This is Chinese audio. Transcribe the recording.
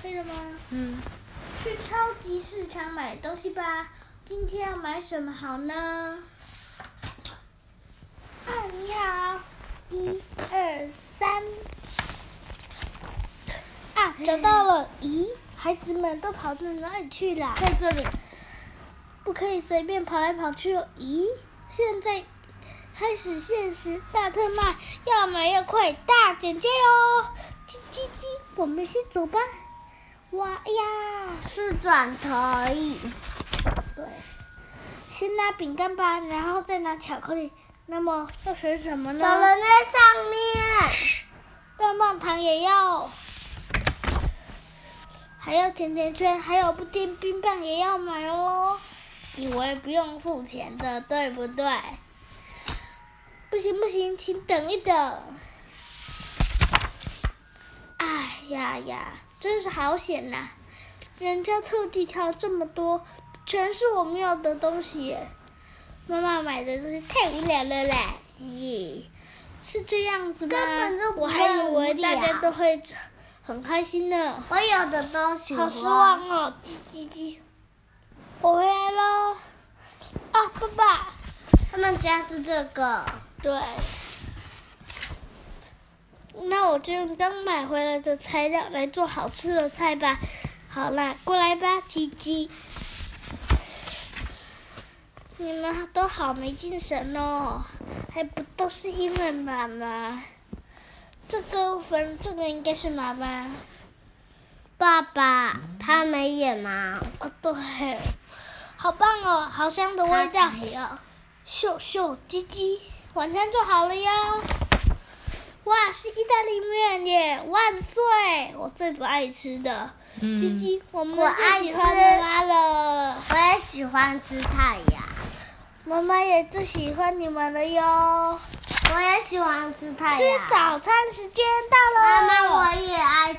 可以了吗？嗯，去超级市场买东西吧。今天要买什么好呢？啊，你好，一二三。啊，找到了！咦，孩子们都跑到哪里去了？在这里。不可以随便跑来跑去哦！咦，现在开始限时大特卖，要买要快，大减价哦！叽叽叽，我们先走吧。哇呀，是转头而已。对，先拿饼干吧，然后再拿巧克力。那么要选什么呢？有人在上面。棒棒糖也要，还有甜甜圈，还有布丁冰棒也要买哦。以为不用付钱的，对不对？不行不行，请等一等。呀呀，真是好险呐！人家特地挑这么多，全是我们要的东西。妈妈买的东西太无聊了啦！咦，是这样子吗？根本就不我还以为大家都会很开心呢。我有的东西。好失望哦！叽叽叽，我回来喽！啊，爸爸，他们家是这个。对，那我就用刚买回来的材料来做好吃的菜吧。好啦，过来吧，鸡鸡。你们都好没精神哦，还不都是因为妈妈？这个粉，这个应该是妈妈。爸爸，他没演吗？哦，对，好棒哦，好香的味道。要。咻咻叽叽，晚餐做好了哟！哇，是意大利面耶！万岁，我最不爱吃的。鸡鸡，我们最喜欢妈妈了。我也喜欢吃太阳。妈妈也最喜欢你们了哟。我也喜欢吃太阳吃。早餐时间到了。妈妈，我也爱。